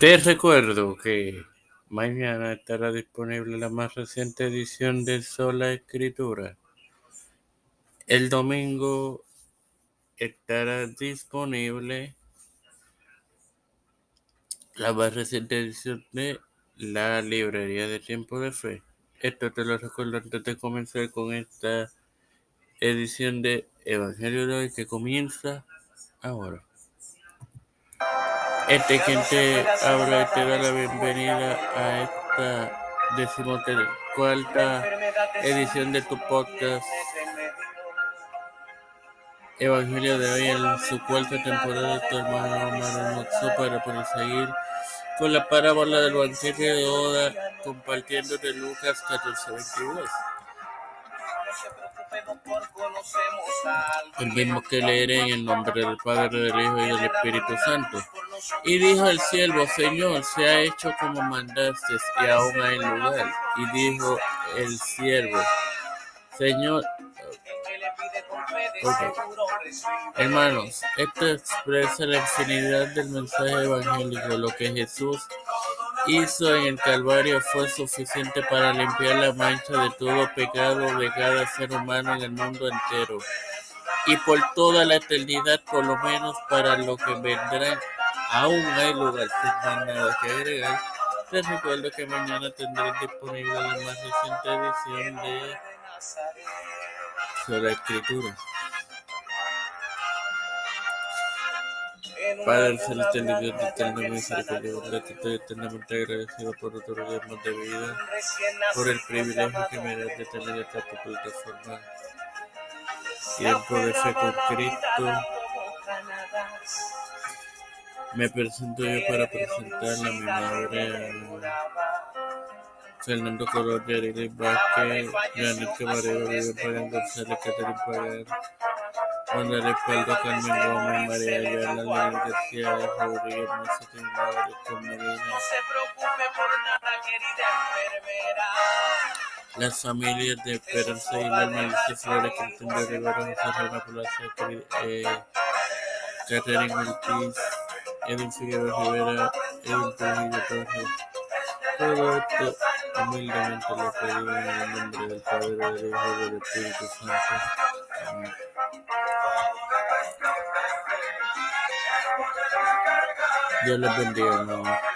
Te recuerdo que mañana estará disponible la más reciente edición de Sola Escritura. El domingo estará disponible la más reciente edición de la Librería de Tiempo de Fe. Esto te lo recuerdo antes de comenzar con esta edición de Evangelio de hoy que comienza ahora. Este quien te habla y te da la bienvenida a esta decimocuarta edición de tu podcast Evangelio de hoy en su cuarta temporada tu hermano hermano para poder seguir con la parábola del banquete de Oda compartiendo de Lucas 14, 22. El mismo que leeré en el nombre del Padre, del Hijo y del Espíritu Santo. Y dijo el siervo, Señor, se ha hecho como mandaste y aún hay lugar. Y dijo el siervo, Señor, Hermanos, esto expresa la infinidad del mensaje evangélico. Lo que Jesús hizo en el Calvario fue suficiente para limpiar la mancha de todo pecado de cada ser humano en el mundo entero. Y por toda la eternidad, por lo menos para lo que vendrá, aún hay lugar sin nada que agregar. Les recuerdo que mañana tendré disponible la más reciente edición de la Escritura. Padre celestial y Dios de eterna misericordia, verdad, estoy eternamente agradecido por otro día de vida, por el privilegio que me das de tener esta plataforma. Tiempo de fe con Cristo. Me presento yo para presentar a mi madre, Fernando Colón, Yarili Vázquez, Janet Camarero, Vivian Pagan González, Catherine Pagan. Cuando el espalda Carmen Gómez, María Ayala, Lenín García, Rodríguez, Monserrat Madre, con Medina. Las familias de Esperanza y Melissa Flores, Cristian de Rivera, José Reina Palacio, eh, Catherine Ortiz, Edwin Figueroa Rivera, Edwin Trujillo Torres. Todo esto humildemente lo pedimos en el nombre del Padre, del Hijo y del Espíritu Santo. Amén. Dios les bendiga, hermano.